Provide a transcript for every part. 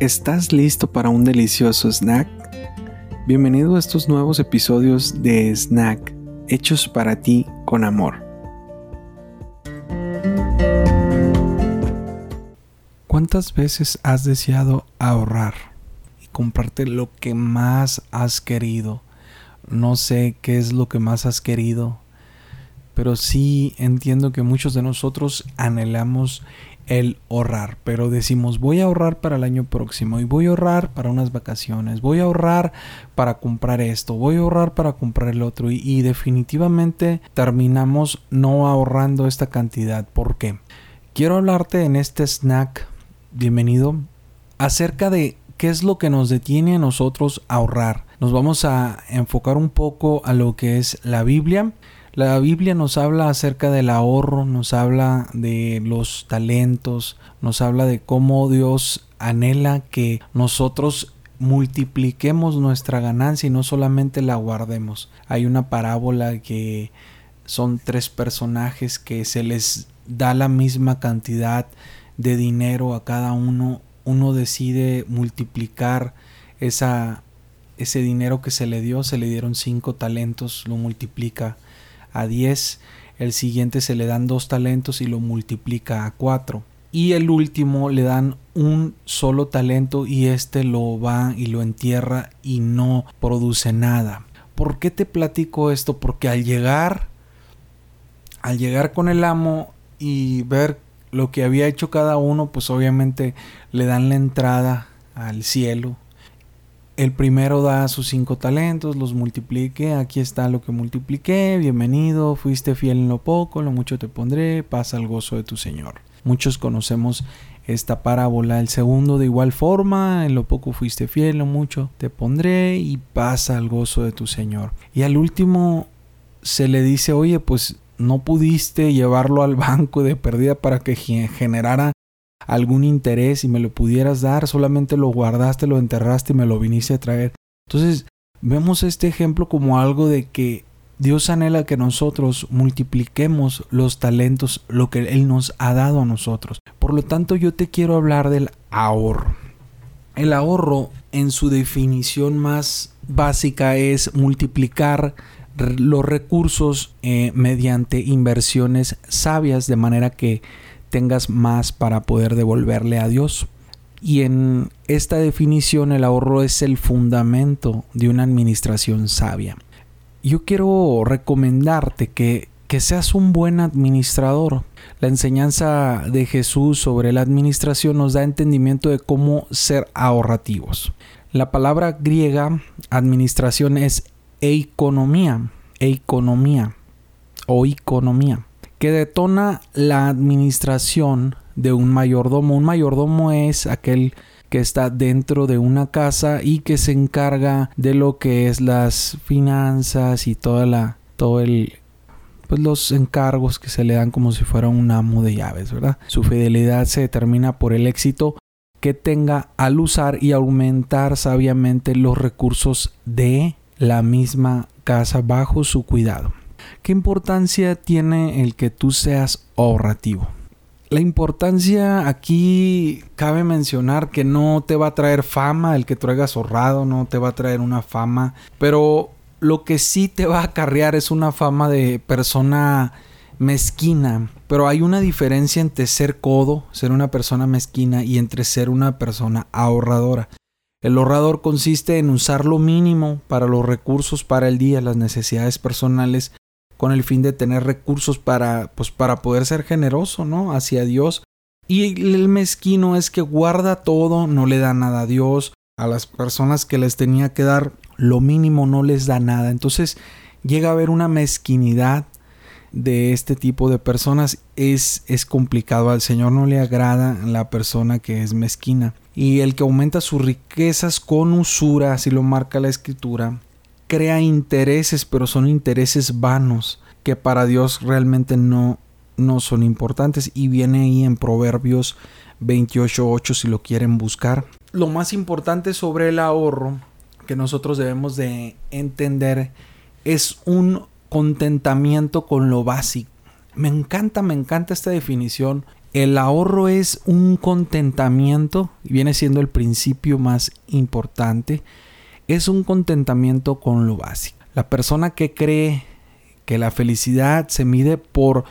¿Estás listo para un delicioso snack? Bienvenido a estos nuevos episodios de Snack, hechos para ti con amor. ¿Cuántas veces has deseado ahorrar y comprarte lo que más has querido? No sé qué es lo que más has querido, pero sí entiendo que muchos de nosotros anhelamos el ahorrar, pero decimos voy a ahorrar para el año próximo y voy a ahorrar para unas vacaciones, voy a ahorrar para comprar esto, voy a ahorrar para comprar el otro y, definitivamente terminamos no ahorrando esta cantidad. ¿Por qué? Quiero hablarte en este snack, bienvenido, acerca de qué es lo que nos detiene a nosotros a ahorrar. Nos vamos a enfocar un poco a lo que es la Biblia la Biblia nos habla acerca del ahorro, nos habla de los talentos, nos habla de cómo Dios anhela que nosotros multipliquemos nuestra ganancia y no solamente la guardemos. Hay una parábola que son tres personajes que se les da la misma cantidad de dinero a cada uno. Uno decide multiplicar esa, ese dinero que se le dio, se le dieron cinco talentos, lo multiplica a 10, el siguiente se le dan dos talentos y lo multiplica a 4. Y el último le dan un solo talento y este lo va y lo entierra y no produce nada. ¿Por qué te platico esto? Porque al llegar, al llegar con el amo y ver lo que había hecho cada uno, pues obviamente le dan la entrada al cielo, el primero da sus cinco talentos, los multiplique, aquí está lo que multipliqué, bienvenido, fuiste fiel en lo poco, lo mucho te pondré, pasa el gozo de tu Señor. Muchos conocemos esta parábola. El segundo de igual forma, en lo poco fuiste fiel, lo mucho te pondré y pasa el gozo de tu Señor. Y al último se le dice, oye, pues no pudiste llevarlo al banco de pérdida para que generara algún interés y me lo pudieras dar, solamente lo guardaste, lo enterraste y me lo viniste a traer. Entonces, vemos este ejemplo como algo de que Dios anhela que nosotros multipliquemos los talentos, lo que Él nos ha dado a nosotros. Por lo tanto, yo te quiero hablar del ahorro. El ahorro, en su definición más básica, es multiplicar los recursos eh, mediante inversiones sabias, de manera que tengas más para poder devolverle a Dios. Y en esta definición el ahorro es el fundamento de una administración sabia. Yo quiero recomendarte que, que seas un buen administrador. La enseñanza de Jesús sobre la administración nos da entendimiento de cómo ser ahorrativos. La palabra griega administración es economía, economía o economía que detona la administración de un mayordomo. Un mayordomo es aquel que está dentro de una casa y que se encarga de lo que es las finanzas y toda la todo el pues los encargos que se le dan como si fuera un amo de llaves, ¿verdad? Su fidelidad se determina por el éxito que tenga al usar y aumentar sabiamente los recursos de la misma casa bajo su cuidado. ¿Qué importancia tiene el que tú seas ahorrativo? La importancia aquí cabe mencionar que no te va a traer fama el que traigas ahorrado, no te va a traer una fama, pero lo que sí te va a acarrear es una fama de persona mezquina. Pero hay una diferencia entre ser codo, ser una persona mezquina, y entre ser una persona ahorradora. El ahorrador consiste en usar lo mínimo para los recursos para el día, las necesidades personales, con el fin de tener recursos para, pues, para poder ser generoso, ¿no? Hacia Dios. Y el mezquino es que guarda todo, no le da nada a Dios, a las personas que les tenía que dar lo mínimo no les da nada. Entonces llega a haber una mezquinidad de este tipo de personas. Es, es complicado, al Señor no le agrada la persona que es mezquina. Y el que aumenta sus riquezas con usura, así lo marca la escritura, crea intereses, pero son intereses vanos que para Dios realmente no, no son importantes. Y viene ahí en Proverbios 28.8 si lo quieren buscar. Lo más importante sobre el ahorro que nosotros debemos de entender es un contentamiento con lo básico. Me encanta, me encanta esta definición El ahorro es un contentamiento, viene siendo el principio más importante, es un contentamiento con lo básico. La persona que cree que la felicidad se mide por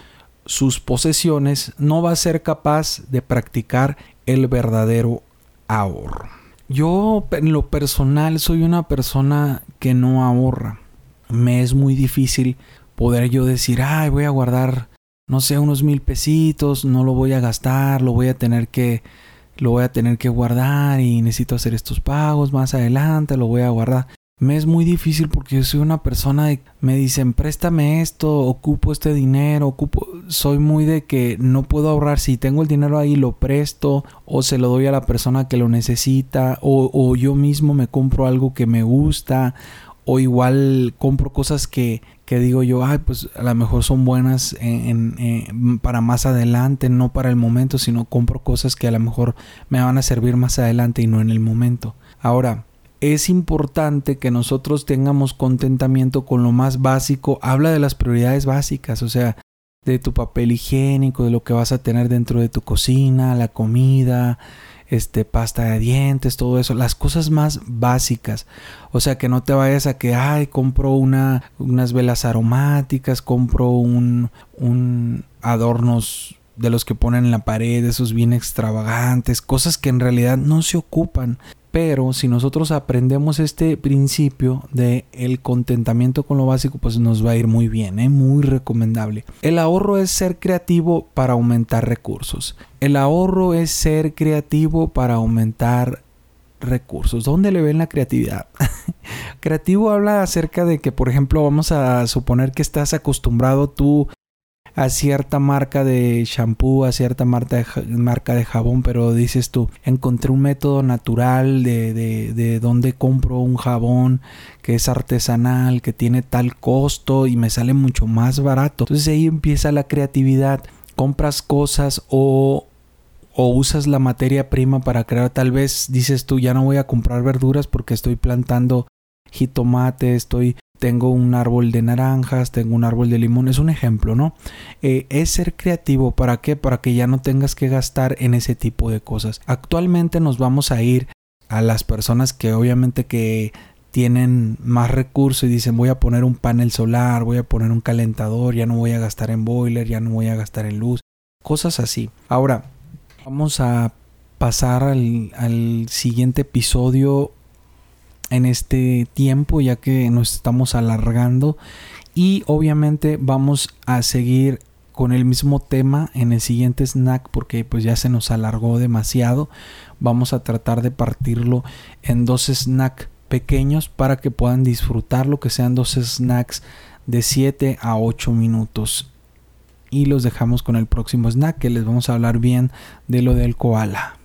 sus posesiones no va a ser capaz de practicar el verdadero ahorro. Yo en lo personal soy una persona que no ahorra. Me es muy difícil poder yo decir, ay, voy a guardar, no sé, unos mil pesitos, no lo voy a gastar, lo voy a tener que, lo voy a tener que guardar y necesito hacer estos pagos más adelante, lo voy a guardar. Me es muy difícil porque soy una persona de, me dicen, préstame esto, ocupo este dinero, ocupo, soy muy de que no puedo ahorrar, si tengo el dinero ahí lo presto o se lo doy a la persona que lo necesita o, o yo mismo me compro algo que me gusta o igual compro cosas que, que digo yo, ay, pues a lo mejor son buenas para más adelante, no para el momento, sino compro cosas que a lo mejor me van a servir más adelante y no en el momento. Ahora, es importante que nosotros tengamos contentamiento con lo más básico. Habla de las prioridades básicas, o sea, de tu papel higiénico, de lo que vas a tener dentro de tu cocina, la comida, este, pasta de dientes, todo eso, las cosas más básicas. O sea, que no te vayas a que, ay, compro una, unas velas aromáticas, compro un, un adornos de los que ponen en la pared, esos bien extravagantes, cosas que en realidad no se ocupan. Pero si nosotros aprendemos este principio de el contentamiento con lo básico, pues nos va a ir muy bien, ¿eh? muy recomendable. El ahorro es ser creativo para aumentar recursos. El ahorro es ser creativo para aumentar recursos. ¿Dónde le ven la creatividad? Creativo habla acerca de que, por ejemplo, vamos a suponer que estás acostumbrado tú a cierta marca de shampoo, a cierta marca de, jabón, pero dices tú, encontré un método natural de, de, de donde compro un jabón que es artesanal, que tiene tal costo y me sale mucho más barato. Entonces ahí empieza la creatividad. Compras cosas o o usas la materia prima para crear, tal vez dices tú ya no voy a comprar verduras porque estoy plantando jitomate, estoy tengo un árbol de naranjas, tengo un árbol de limón, es un ejemplo, ¿no? Eh, es ser creativo, ¿para qué? Para que ya no tengas que gastar en ese tipo de cosas. Actualmente nos vamos a ir a las personas que obviamente que tienen más recursos y dicen voy a poner un panel solar, voy a poner un calentador, ya no voy a gastar en boiler, ya no voy a gastar en luz, cosas así. Ahora, vamos a pasar al, al siguiente episodio en este tiempo ya que nos estamos alargando. Y obviamente vamos a seguir con el mismo tema en el siguiente snack porque pues ya se nos alargó demasiado. Vamos a tratar de partirlo en dos snacks pequeños para que puedan disfrutarlo que sean dos snacks de 7 a 8 minutos. Y los dejamos con el próximo snack que les vamos a hablar bien de lo del koala